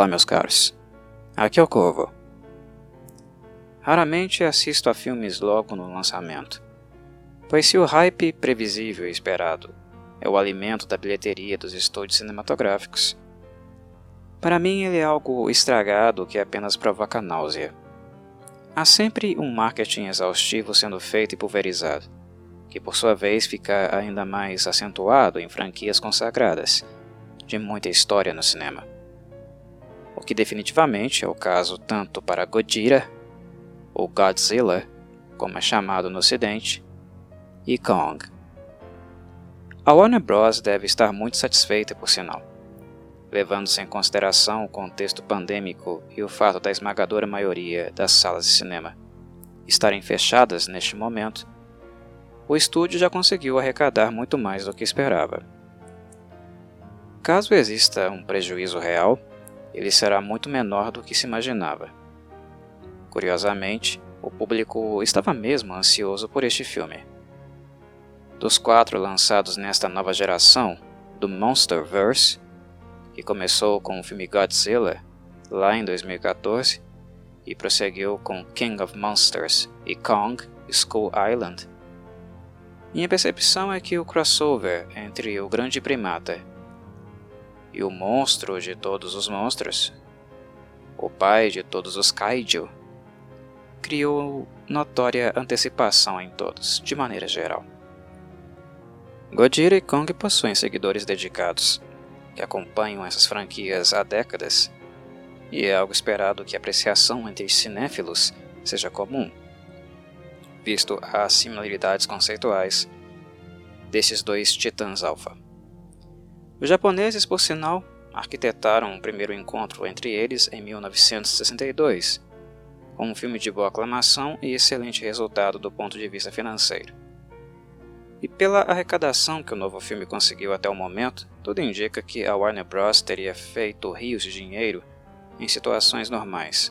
Olá, meus caros. Aqui é o Corvo. Raramente assisto a filmes logo no lançamento, pois se o hype previsível e esperado é o alimento da bilheteria dos estúdios cinematográficos, para mim ele é algo estragado que apenas provoca náusea. Há sempre um marketing exaustivo sendo feito e pulverizado, que por sua vez fica ainda mais acentuado em franquias consagradas, de muita história no cinema que definitivamente é o caso tanto para Godzilla, ou Godzilla, como é chamado no ocidente, e Kong. A Warner Bros. deve estar muito satisfeita por sinal, levando-se em consideração o contexto pandêmico e o fato da esmagadora maioria das salas de cinema estarem fechadas neste momento, o estúdio já conseguiu arrecadar muito mais do que esperava. Caso exista um prejuízo real, ele será muito menor do que se imaginava. Curiosamente, o público estava mesmo ansioso por este filme. Dos quatro lançados nesta nova geração, do Monsterverse, que começou com o filme Godzilla lá em 2014 e prosseguiu com King of Monsters e Kong Skull Island, minha percepção é que o crossover entre o grande primata e o monstro de todos os monstros, o pai de todos os kaiju, criou notória antecipação em todos, de maneira geral. Godzilla e Kong possuem seguidores dedicados, que acompanham essas franquias há décadas, e é algo esperado que a apreciação entre cinéfilos seja comum, visto as similaridades conceituais desses dois titãs alfa. Os japoneses, por sinal, arquitetaram um primeiro encontro entre eles em 1962, com um filme de boa aclamação e excelente resultado do ponto de vista financeiro. E pela arrecadação que o novo filme conseguiu até o momento, tudo indica que a Warner Bros. teria feito rios de dinheiro em situações normais.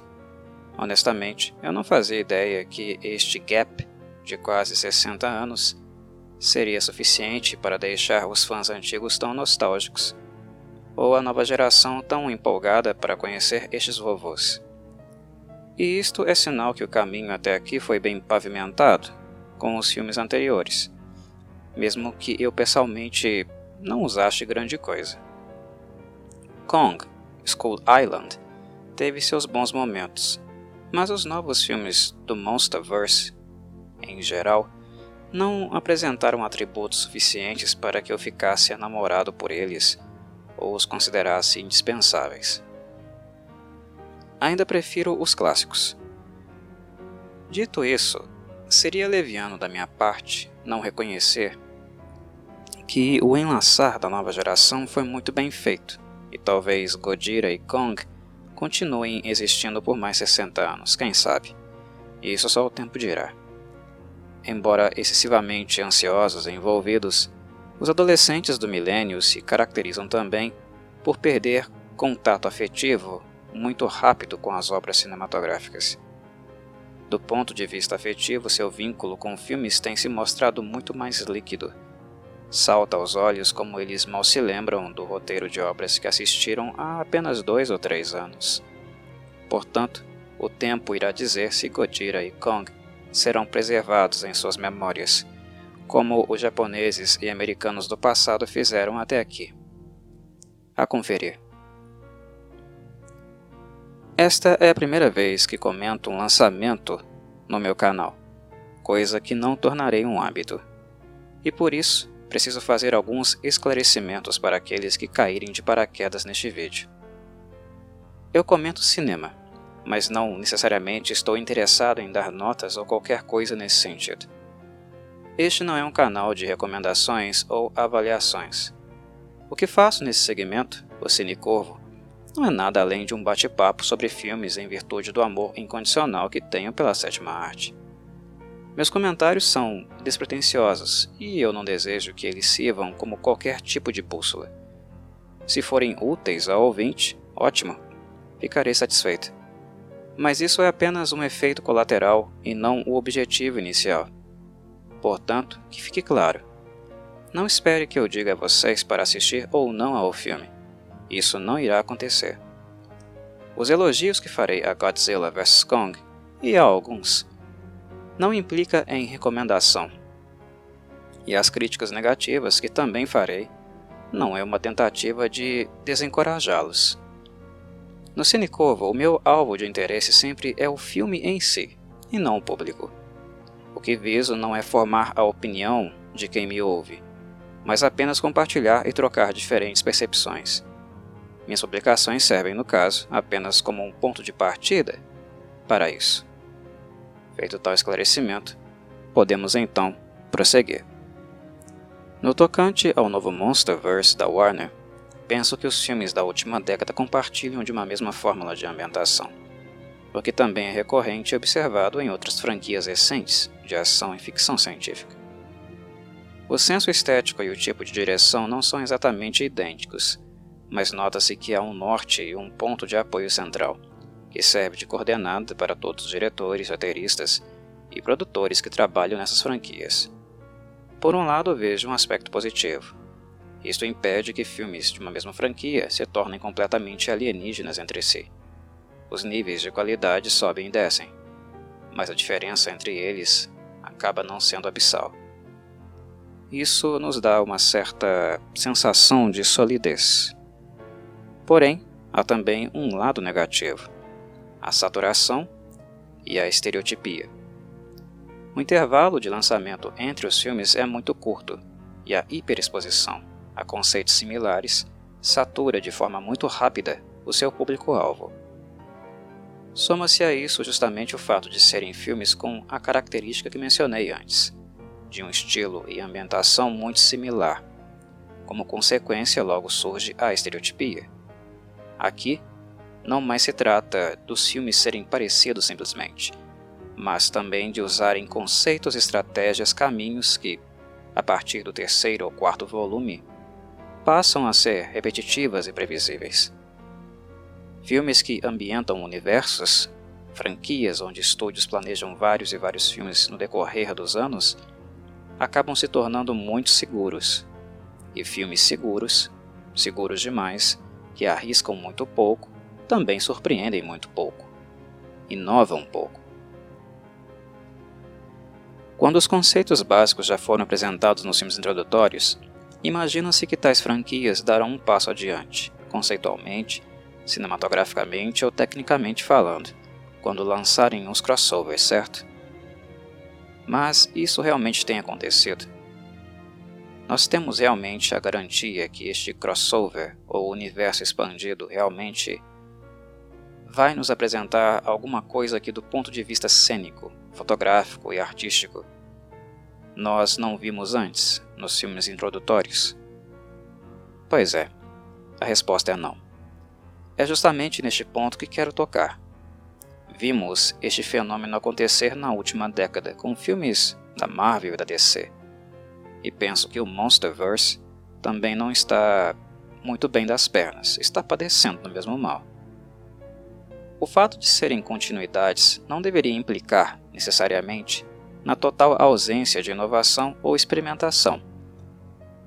Honestamente, eu não fazia ideia que este gap de quase 60 anos seria suficiente para deixar os fãs antigos tão nostálgicos, ou a nova geração tão empolgada para conhecer estes vovôs. E isto é sinal que o caminho até aqui foi bem pavimentado com os filmes anteriores, mesmo que eu pessoalmente não os ache grande coisa. Kong, Skull Island, teve seus bons momentos, mas os novos filmes do Monsterverse, em geral, não apresentaram atributos suficientes para que eu ficasse enamorado por eles ou os considerasse indispensáveis. Ainda prefiro os clássicos. Dito isso, seria leviano da minha parte não reconhecer que o enlaçar da nova geração foi muito bem feito, e talvez Godira e Kong continuem existindo por mais 60 anos, quem sabe? Isso só o tempo dirá. Embora excessivamente ansiosos e envolvidos, os adolescentes do milênio se caracterizam também por perder contato afetivo muito rápido com as obras cinematográficas. Do ponto de vista afetivo, seu vínculo com filmes tem se mostrado muito mais líquido. Salta aos olhos como eles mal se lembram do roteiro de obras que assistiram há apenas dois ou três anos. Portanto, o tempo irá dizer se Godira e Kong serão preservados em suas memórias, como os japoneses e americanos do passado fizeram até aqui. A conferir. Esta é a primeira vez que comento um lançamento no meu canal, coisa que não tornarei um hábito. E por isso, preciso fazer alguns esclarecimentos para aqueles que caírem de paraquedas neste vídeo. Eu comento cinema, mas não necessariamente estou interessado em dar notas ou qualquer coisa nesse sentido. Este não é um canal de recomendações ou avaliações. O que faço nesse segmento, o Cine Corvo, não é nada além de um bate-papo sobre filmes em virtude do amor incondicional que tenho pela sétima arte. Meus comentários são despretensiosos e eu não desejo que eles sirvam como qualquer tipo de bússola. Se forem úteis ao ouvinte, ótimo, ficarei satisfeito mas isso é apenas um efeito colateral e não o objetivo inicial. Portanto, que fique claro. Não espere que eu diga a vocês para assistir ou não ao filme. Isso não irá acontecer. Os elogios que farei a Godzilla vs Kong, e a alguns, não implica em recomendação. E as críticas negativas que também farei não é uma tentativa de desencorajá-los. No Cinecovo, o meu alvo de interesse sempre é o filme em si, e não o público. O que viso não é formar a opinião de quem me ouve, mas apenas compartilhar e trocar diferentes percepções. Minhas publicações servem, no caso, apenas como um ponto de partida para isso. Feito tal esclarecimento, podemos então prosseguir. No tocante ao novo Monsterverse da Warner, penso que os filmes da última década compartilham de uma mesma fórmula de ambientação, o que também é recorrente e observado em outras franquias recentes de ação e ficção científica. O senso estético e o tipo de direção não são exatamente idênticos, mas nota-se que há um norte e um ponto de apoio central, que serve de coordenada para todos os diretores, roteiristas e produtores que trabalham nessas franquias. Por um lado, vejo um aspecto positivo. Isto impede que filmes de uma mesma franquia se tornem completamente alienígenas entre si. Os níveis de qualidade sobem e descem, mas a diferença entre eles acaba não sendo abissal. Isso nos dá uma certa sensação de solidez. Porém, há também um lado negativo: a saturação e a estereotipia. O intervalo de lançamento entre os filmes é muito curto, e a hiperexposição a conceitos similares satura de forma muito rápida o seu público-alvo. Soma-se a isso justamente o fato de serem filmes com a característica que mencionei antes de um estilo e ambientação muito similar. Como consequência, logo surge a estereotipia. Aqui, não mais se trata dos filmes serem parecidos simplesmente, mas também de usarem conceitos, estratégias, caminhos que, a partir do terceiro ou quarto volume, passam a ser repetitivas e previsíveis. Filmes que ambientam universos, franquias onde estúdios planejam vários e vários filmes no decorrer dos anos, acabam se tornando muito seguros. E filmes seguros, seguros demais, que arriscam muito pouco, também surpreendem muito pouco. Inovam pouco. Quando os conceitos básicos já foram apresentados nos filmes introdutórios, imagina-se que tais franquias darão um passo adiante, conceitualmente, cinematograficamente ou tecnicamente falando, quando lançarem uns crossovers, certo? Mas isso realmente tem acontecido? Nós temos realmente a garantia que este crossover ou universo expandido realmente vai nos apresentar alguma coisa que, do ponto de vista cênico, fotográfico e artístico, nós não vimos antes nos filmes introdutórios? Pois é, a resposta é não. É justamente neste ponto que quero tocar. Vimos este fenômeno acontecer na última década com filmes da Marvel e da DC. E penso que o Monsterverse também não está muito bem das pernas, está padecendo do mesmo mal. O fato de serem continuidades não deveria implicar, necessariamente, na total ausência de inovação ou experimentação.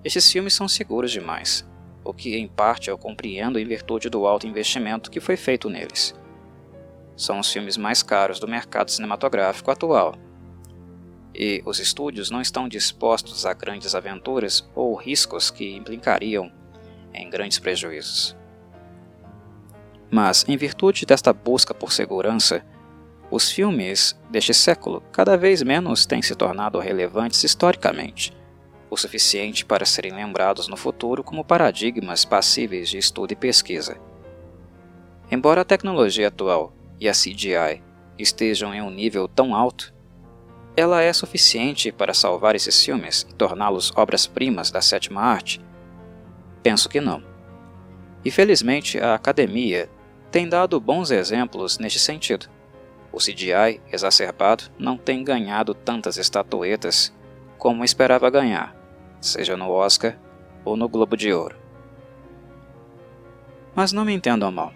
Estes filmes são seguros demais, o que em parte eu compreendo em virtude do alto investimento que foi feito neles são os filmes mais caros do mercado cinematográfico atual. E os estúdios não estão dispostos a grandes aventuras ou riscos que implicariam em grandes prejuízos. Mas, em virtude desta busca por segurança, os filmes deste século cada vez menos têm se tornado relevantes historicamente, o suficiente para serem lembrados no futuro como paradigmas passíveis de estudo e pesquisa. Embora a tecnologia atual e a CGI estejam em um nível tão alto, ela é suficiente para salvar esses filmes e torná-los obras-primas da sétima arte? Penso que não. E felizmente a academia tem dado bons exemplos neste sentido. O CGI exacerbado não tem ganhado tantas estatuetas como esperava ganhar, seja no Oscar ou no Globo de Ouro. Mas não me entendam mal.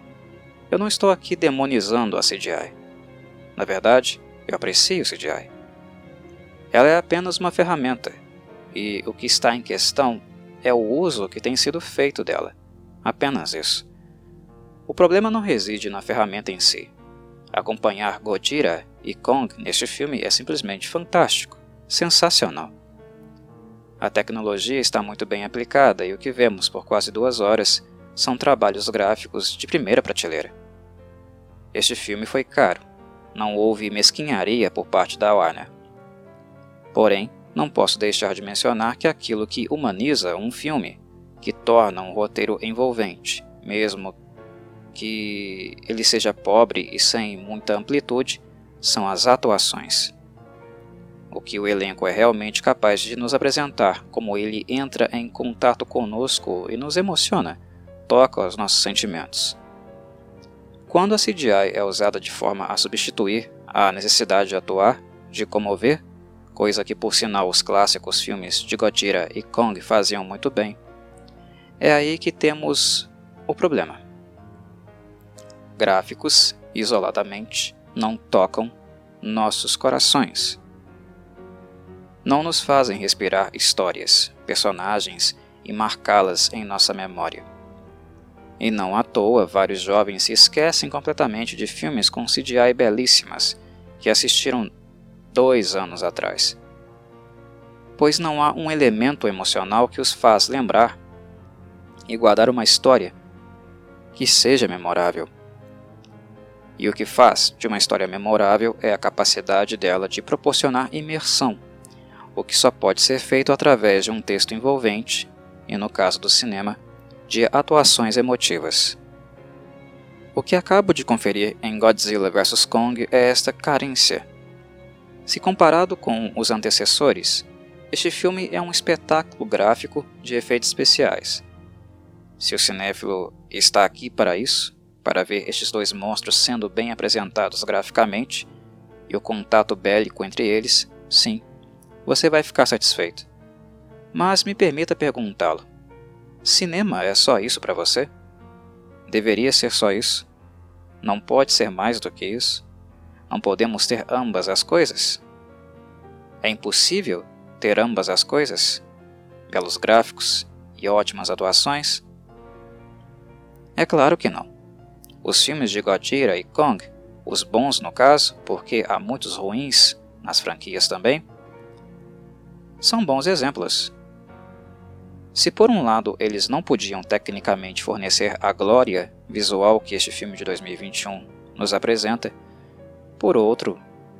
Eu não estou aqui demonizando a CGI. Na verdade, eu aprecio o CGI. Ela é apenas uma ferramenta, e o que está em questão é o uso que tem sido feito dela. Apenas isso. O problema não reside na ferramenta em si. Acompanhar Gojira e Kong neste filme é simplesmente fantástico, sensacional. A tecnologia está muito bem aplicada e o que vemos por quase duas horas são trabalhos gráficos de primeira prateleira. Este filme foi caro, não houve mesquinharia por parte da Warner. Porém, não posso deixar de mencionar que aquilo que humaniza um filme, que torna um roteiro envolvente, mesmo que ele seja pobre e sem muita amplitude, são as atuações. O que o elenco é realmente capaz de nos apresentar, como ele entra em contato conosco e nos emociona, toca os nossos sentimentos. Quando a CGI é usada de forma a substituir a necessidade de atuar, de comover, coisa que por sinal os clássicos filmes de Godzilla e Kong faziam muito bem, é aí que temos o problema. Gráficos, isoladamente, não tocam nossos corações. Não nos fazem respirar histórias, personagens e marcá-las em nossa memória. E não à toa, vários jovens se esquecem completamente de filmes com CGI belíssimas que assistiram dois anos atrás. Pois não há um elemento emocional que os faz lembrar e guardar uma história que seja memorável. E o que faz de uma história memorável é a capacidade dela de proporcionar imersão, o que só pode ser feito através de um texto envolvente e, no caso do cinema, de atuações emotivas. O que acabo de conferir em Godzilla vs Kong é esta carência se comparado com os antecessores, este filme é um espetáculo gráfico de efeitos especiais. Se o cinéfilo está aqui para isso, para ver estes dois monstros sendo bem apresentados graficamente e o contato bélico entre eles, sim, você vai ficar satisfeito. Mas me permita perguntá-lo: cinema é só isso para você? Deveria ser só isso? Não pode ser mais do que isso? Não podemos ter ambas as coisas? É impossível ter ambas as coisas? Belos gráficos e ótimas atuações? É claro que não. Os filmes de Godzilla e Kong, os bons no caso, porque há muitos ruins nas franquias também, são bons exemplos. Se por um lado eles não podiam tecnicamente fornecer a glória visual que este filme de 2021 nos apresenta, por outro,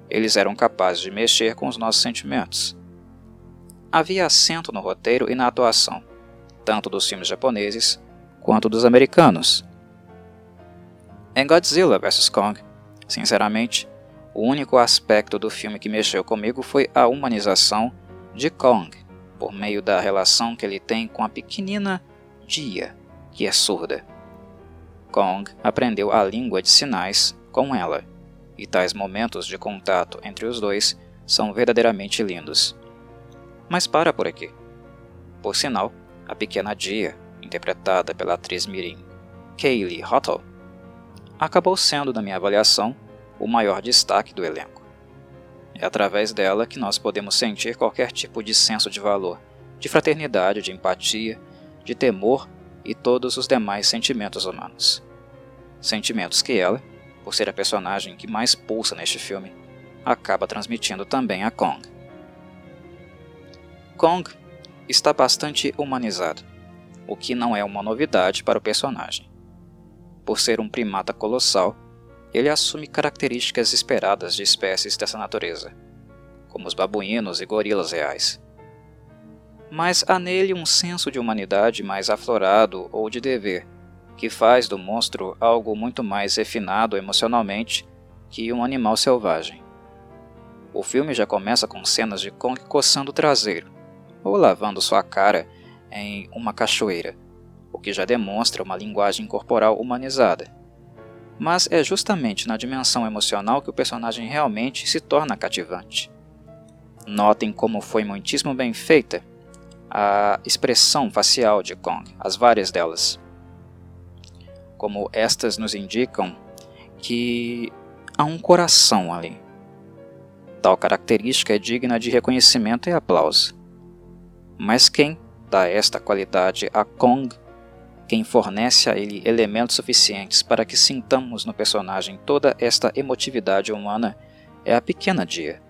eles eram capazes de mexer com os nossos sentimentos. Havia acento no roteiro e na atuação, tanto dos filmes japoneses quanto dos americanos. Em Godzilla vs Kong, sinceramente, o único aspecto do filme que mexeu comigo foi a humanização de Kong, por meio da relação que ele tem com a pequenina Dia, que é surda. Kong aprendeu a língua de sinais com ela e tais momentos de contato entre os dois são verdadeiramente lindos. Mas para por aqui. Por sinal, a pequena Dia, interpretada pela atriz Mirim Kaylee Hottle, acabou sendo, na minha avaliação, o maior destaque do elenco. É através dela que nós podemos sentir qualquer tipo de senso de valor, de fraternidade, de empatia, de temor e todos os demais sentimentos humanos. Sentimentos que ela, por ser a personagem que mais pulsa neste filme, acaba transmitindo também a Kong. Kong está bastante humanizado, o que não é uma novidade para o personagem. Por ser um primata colossal, ele assume características esperadas de espécies dessa natureza, como os babuínos e gorilas reais. Mas há nele um senso de humanidade mais aflorado ou de dever, que faz do monstro algo muito mais refinado emocionalmente que um animal selvagem. O filme já começa com cenas de Kong coçando o traseiro, ou lavando sua cara em uma cachoeira, o que já demonstra uma linguagem corporal humanizada. Mas é justamente na dimensão emocional que o personagem realmente se torna cativante. Notem como foi muitíssimo bem feita a expressão facial de Kong, as várias delas como estas nos indicam que há um coração ali. Tal característica é digna de reconhecimento e aplauso. Mas quem dá esta qualidade a Kong quem fornece a ele elementos suficientes para que sintamos no personagem toda esta emotividade humana é a pequena Dia.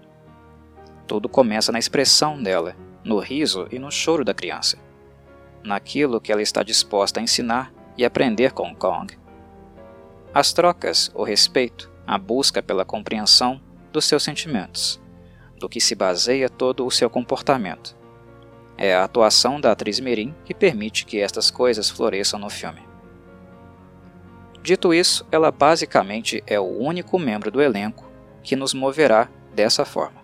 Tudo começa na expressão dela, no riso e no choro da criança, naquilo que ela está disposta a ensinar e aprender com Kong. As trocas, o respeito, a busca pela compreensão dos seus sentimentos, do que se baseia todo o seu comportamento. É a atuação da atriz Mirim que permite que estas coisas floresçam no filme. Dito isso, ela basicamente é o único membro do elenco que nos moverá dessa forma.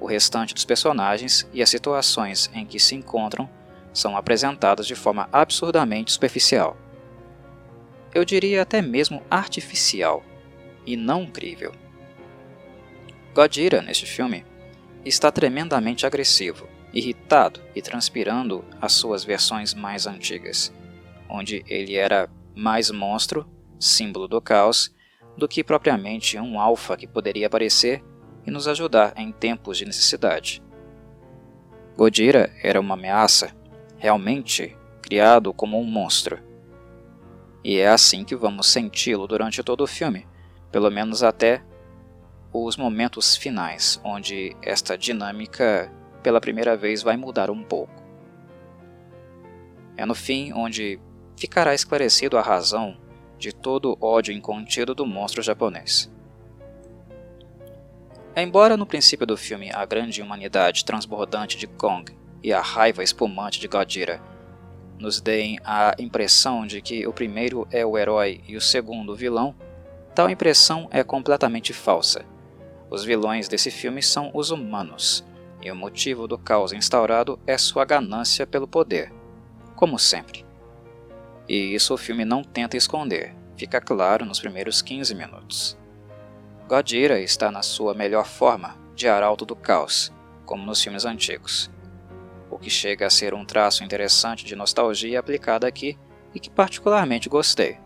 O restante dos personagens e as situações em que se encontram são apresentadas de forma absurdamente superficial. Eu diria até mesmo artificial e não crível. Godira, neste filme, está tremendamente agressivo, irritado e transpirando as suas versões mais antigas, onde ele era mais monstro, símbolo do caos, do que propriamente um alfa que poderia aparecer e nos ajudar em tempos de necessidade. Godira era uma ameaça, realmente criado como um monstro. E é assim que vamos senti-lo durante todo o filme, pelo menos até os momentos finais, onde esta dinâmica pela primeira vez vai mudar um pouco. É no fim onde ficará esclarecido a razão de todo o ódio incontido do monstro japonês. Embora no princípio do filme a grande humanidade transbordante de Kong e a raiva espumante de Godzilla nos deem a impressão de que o primeiro é o herói e o segundo o vilão, tal impressão é completamente falsa. Os vilões desse filme são os humanos, e o motivo do caos instaurado é sua ganância pelo poder, como sempre. E isso o filme não tenta esconder, fica claro nos primeiros 15 minutos. Godzilla está na sua melhor forma de arauto do caos, como nos filmes antigos, o que chega a ser um traço interessante de nostalgia aplicada aqui e que particularmente gostei.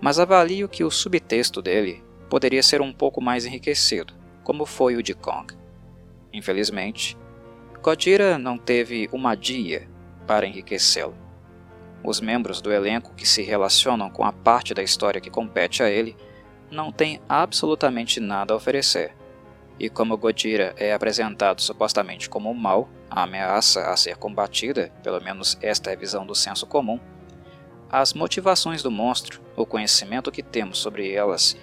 Mas avalio que o subtexto dele poderia ser um pouco mais enriquecido, como foi o de Kong. Infelizmente, Godzilla não teve uma dia para enriquecê-lo. Os membros do elenco que se relacionam com a parte da história que compete a ele não têm absolutamente nada a oferecer. E como Godzilla é apresentado supostamente como o mal, a ameaça a ser combatida, pelo menos esta é a visão do senso comum, as motivações do monstro, o conhecimento que temos sobre elas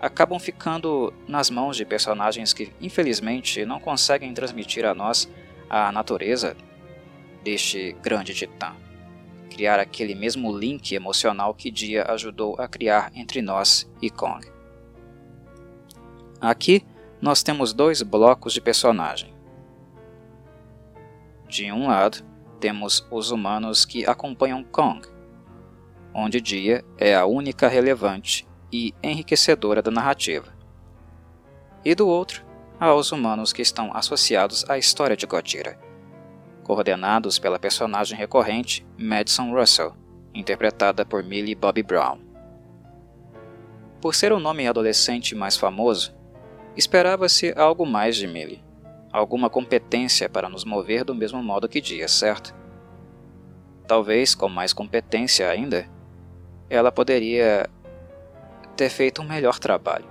acabam ficando nas mãos de personagens que, infelizmente, não conseguem transmitir a nós a natureza deste grande titã. Criar aquele mesmo link emocional que Dia ajudou a criar entre nós e Kong. Aqui nós temos dois blocos de personagem. De um lado, temos os humanos que acompanham Kong, onde Dia é a única relevante e enriquecedora da narrativa. E do outro, aos humanos que estão associados à história de Godzilla, coordenados pela personagem recorrente Madison Russell, interpretada por Millie Bobby Brown. Por ser o nome adolescente mais famoso, esperava-se algo mais de Millie, alguma competência para nos mover do mesmo modo que Dia, certo? Talvez com mais competência ainda, ela poderia ter feito um melhor trabalho,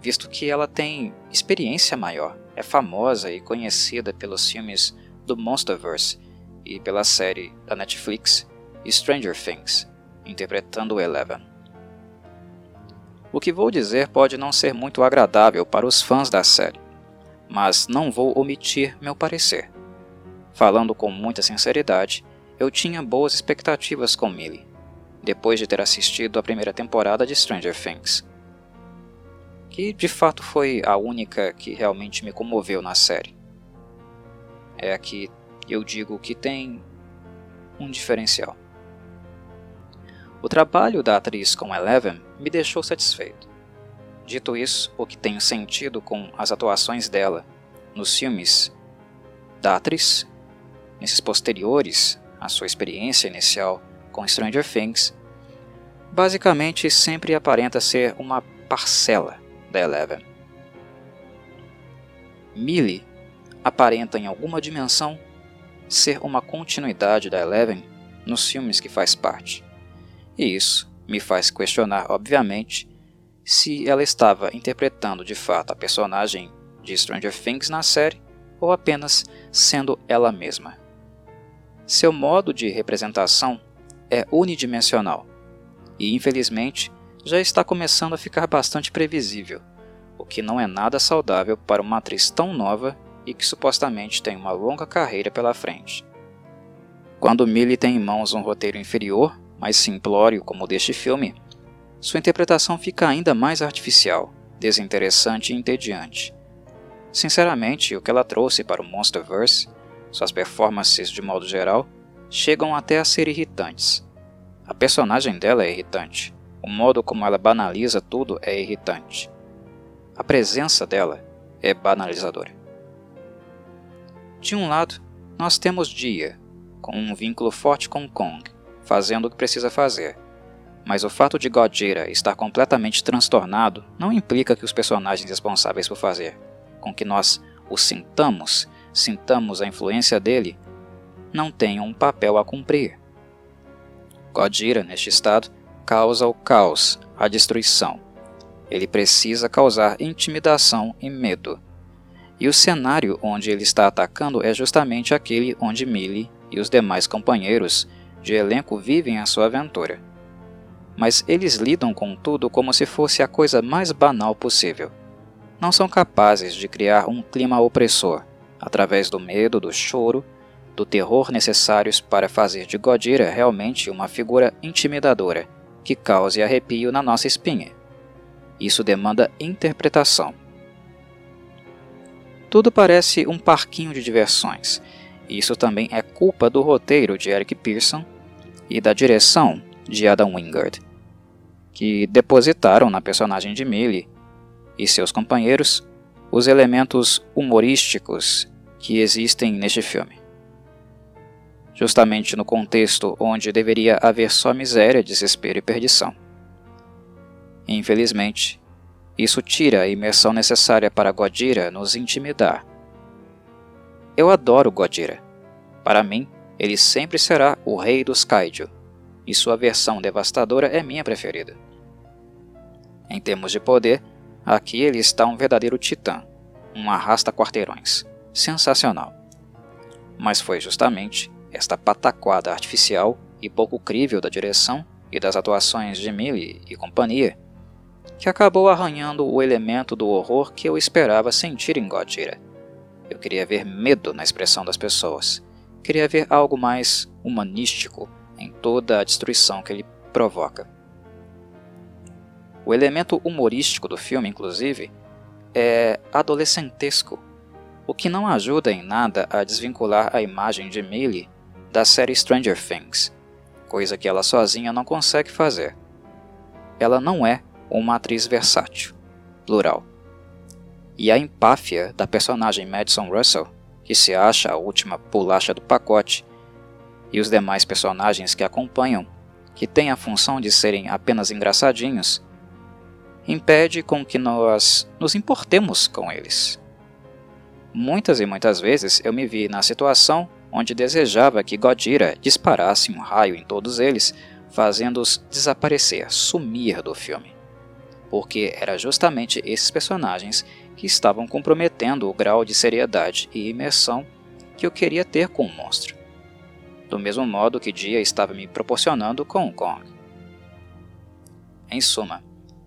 visto que ela tem experiência maior, é famosa e conhecida pelos filmes do Monsterverse e pela série da Netflix Stranger Things, interpretando Eleven. O que vou dizer pode não ser muito agradável para os fãs da série, mas não vou omitir meu parecer. Falando com muita sinceridade, eu tinha boas expectativas com Millie depois de ter assistido a primeira temporada de Stranger Things. Que de fato foi a única que realmente me comoveu na série. É a que eu digo que tem um diferencial. O trabalho da atriz com Eleven me deixou satisfeito. Dito isso, o que tenho sentido com as atuações dela nos filmes da atriz, nesses posteriores à sua experiência inicial com Stranger Things, basicamente sempre aparenta ser uma parcela da Eleven. Millie aparenta em alguma dimensão ser uma continuidade da Eleven nos filmes que faz parte. E isso me faz questionar, obviamente, se ela estava interpretando de fato a personagem de Stranger Things na série ou apenas sendo ela mesma. Seu modo de representação é unidimensional e, infelizmente, já está começando a ficar bastante previsível, o que não é nada saudável para uma atriz tão nova e que supostamente tem uma longa carreira pela frente. Quando Millie tem em mãos um roteiro inferior, mais simplório como o deste filme, sua interpretação fica ainda mais artificial, desinteressante e entediante. Sinceramente, o que ela trouxe para o Monsterverse, suas performances de modo geral, chegam até a ser irritantes. A personagem dela é irritante, o modo como ela banaliza tudo é irritante. A presença dela é banalizadora. De um lado, nós temos Dia, com um vínculo forte com Kong, fazendo o que precisa fazer. Mas o fato de Godzilla estar completamente transtornado não implica que os personagens responsáveis por fazer com que nós o sintamos, sintamos a influência dele, não tenham um papel a cumprir. Godzilla, neste estado, causa o caos, a destruição. Ele precisa causar intimidação e medo. E o cenário onde ele está atacando é justamente aquele onde Millie e os demais companheiros de elenco vivem a sua aventura. Mas eles lidam com tudo como se fosse a coisa mais banal possível. Não são capazes de criar um clima opressor, através do medo, do choro, do terror necessários para fazer de Godira realmente uma figura intimidadora, que cause arrepio na nossa espinha. Isso demanda interpretação. Tudo parece um parquinho de diversões. Isso também é culpa do roteiro de Eric Pearson e da direção de Adam Wingard, que depositaram na personagem de Millie e seus companheiros os elementos humorísticos que existem neste filme. Justamente no contexto onde deveria haver só miséria, desespero e perdição. Infelizmente, isso tira a imersão necessária para Godira nos intimidar. Eu adoro Godira. Para mim, ele sempre será o rei dos kaiju, e sua versão devastadora é minha preferida. Em termos de poder, aqui ele está um verdadeiro titã, um arrasta-quarteirões. Sensacional. Mas foi justamente esta pataquada artificial e pouco crível da direção e das atuações de Millie e companhia que acabou arranhando o elemento do horror que eu esperava sentir em Godzilla. Eu queria ver medo na expressão das pessoas, queria ver algo mais humanístico em toda a destruição que ele provoca. O elemento humorístico do filme, inclusive, é adolescentesco, o que não ajuda em nada a desvincular a imagem de Millie da série Stranger Things, coisa que ela sozinha não consegue fazer. Ela não é uma atriz versátil, plural. E a empáfia da personagem Madison Russell que se acha a última bolacha do pacote, e os demais personagens que acompanham, que têm a função de serem apenas engraçadinhos, impede com que nós nos importemos com eles. Muitas e muitas vezes eu me vi na situação onde desejava que Godira disparasse um raio em todos eles, fazendo-os desaparecer, sumir do filme. Porque era justamente esses personagens que estavam comprometendo o grau de seriedade e imersão que eu queria ter com o monstro, do mesmo modo que Dia estava me proporcionando com Kong. Em suma,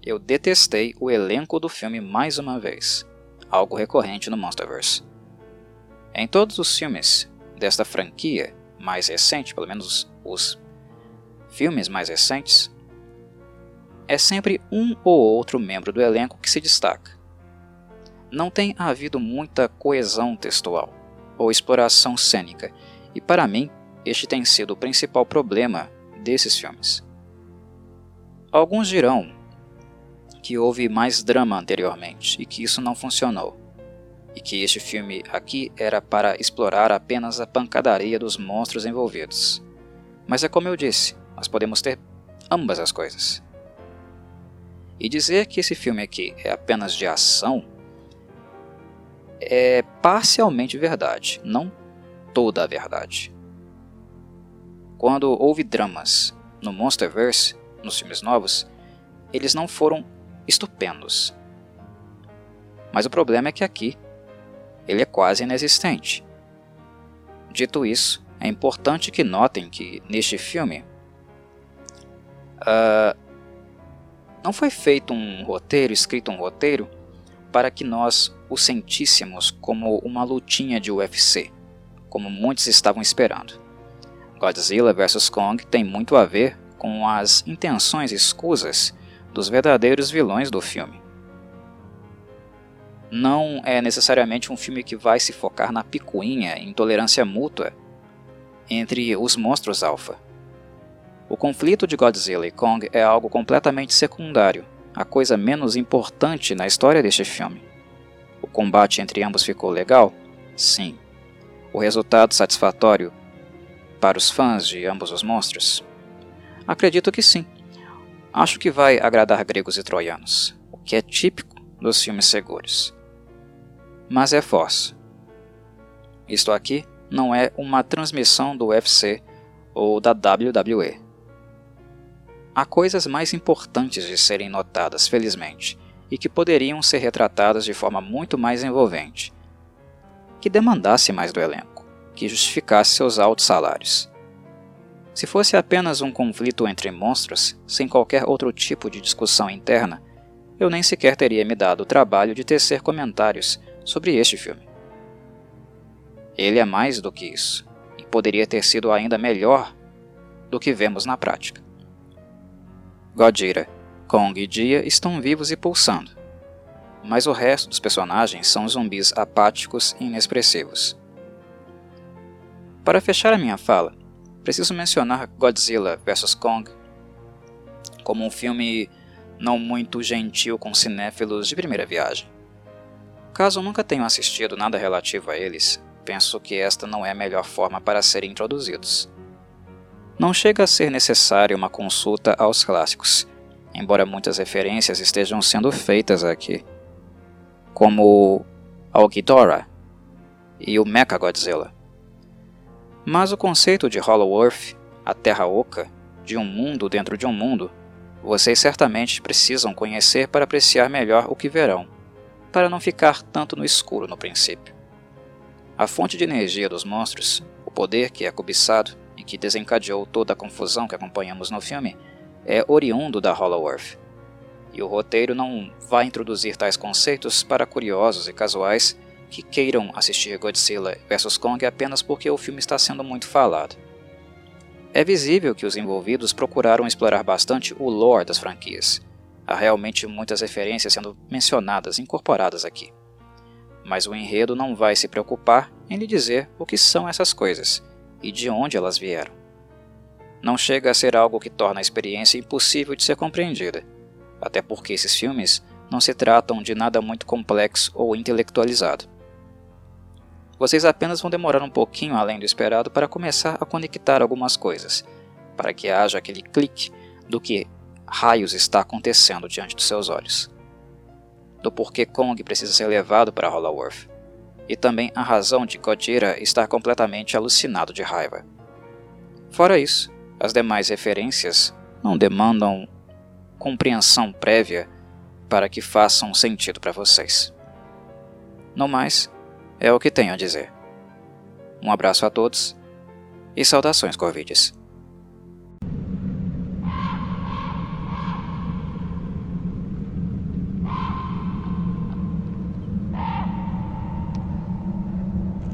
eu detestei o elenco do filme mais uma vez, algo recorrente no Monsterverse. Em todos os filmes desta franquia mais recente, pelo menos os filmes mais recentes, é sempre um ou outro membro do elenco que se destaca não tem havido muita coesão textual ou exploração cênica, e para mim, este tem sido o principal problema desses filmes. Alguns dirão que houve mais drama anteriormente e que isso não funcionou, e que este filme aqui era para explorar apenas a pancadaria dos monstros envolvidos. Mas é como eu disse, nós podemos ter ambas as coisas. E dizer que esse filme aqui é apenas de ação é parcialmente verdade, não toda a verdade. quando houve dramas no Monsterverse, nos filmes novos, eles não foram estupendos. Mas o problema é que aqui ele é quase inexistente. Dito isso, é importante que notem que neste filme uh, não foi feito um roteiro, escrito um roteiro, para que nós o sentíssemos como uma lutinha de UFC, como muitos estavam esperando. Godzilla vs Kong tem muito a ver com as intenções escusas dos verdadeiros vilões do filme. Não é necessariamente um filme que vai se focar na picuinha intolerância mútua entre os monstros alfa. O conflito de Godzilla e Kong é algo completamente secundário, a coisa menos importante na história deste filme. O combate entre ambos ficou legal? Sim. O resultado satisfatório para os fãs de ambos os monstros? Acredito que sim. Acho que vai agradar gregos e troianos, o que é típico dos filmes seguros. Mas é força. Isto aqui não é uma transmissão do UFC ou da WWE. Há coisas mais importantes de serem notadas, felizmente, e que poderiam ser retratadas de forma muito mais envolvente, que demandasse mais do elenco, que justificasse seus altos salários. Se fosse apenas um conflito entre monstros, sem qualquer outro tipo de discussão interna, eu nem sequer teria me dado o trabalho de tecer comentários sobre este filme. Ele é mais do que isso, e poderia ter sido ainda melhor do que vemos na prática. Godzilla, Kong e Dia estão vivos e pulsando, mas o resto dos personagens são zumbis apáticos e inexpressivos. Para fechar a minha fala, preciso mencionar Godzilla vs Kong como um filme não muito gentil com cinéfilos de primeira viagem. Caso nunca tenham assistido nada relativo a eles, penso que esta não é a melhor forma para serem introduzidos. Não chega a ser necessária uma consulta aos clássicos, embora muitas referências estejam sendo feitas aqui, como ao Ghidorah e o Mechagodzilla. Mas o conceito de Hollow Earth, a Terra Oca, de um mundo dentro de um mundo, vocês certamente precisam conhecer para apreciar melhor o que verão, para não ficar tanto no escuro no princípio. A fonte de energia dos monstros, o poder que é cobiçado e que desencadeou toda a confusão que acompanhamos no filme, é oriundo da Hollow Earth. E o roteiro não vai introduzir tais conceitos para curiosos e casuais que queiram assistir Godzilla vs Kong apenas porque o filme está sendo muito falado. É visível que os envolvidos procuraram explorar bastante o lore das franquias. Há realmente muitas referências sendo mencionadas, incorporadas aqui. Mas o enredo não vai se preocupar em lhe dizer o que são essas coisas e de onde elas vieram. Não chega a ser algo que torna a experiência impossível de ser compreendida, até porque esses filmes não se tratam de nada muito complexo ou intelectualizado. Vocês apenas vão demorar um pouquinho além do esperado para começar a conectar algumas coisas, para que haja aquele clique do que raios está acontecendo diante dos seus olhos. Do porquê Kong precisa ser levado para Hollow Earth, e também a razão de Godzilla estar completamente alucinado de raiva. Fora isso, as demais referências não demandam compreensão prévia para que façam sentido para vocês. No mais, é o que tenho a dizer. Um abraço a todos e saudações Corvides.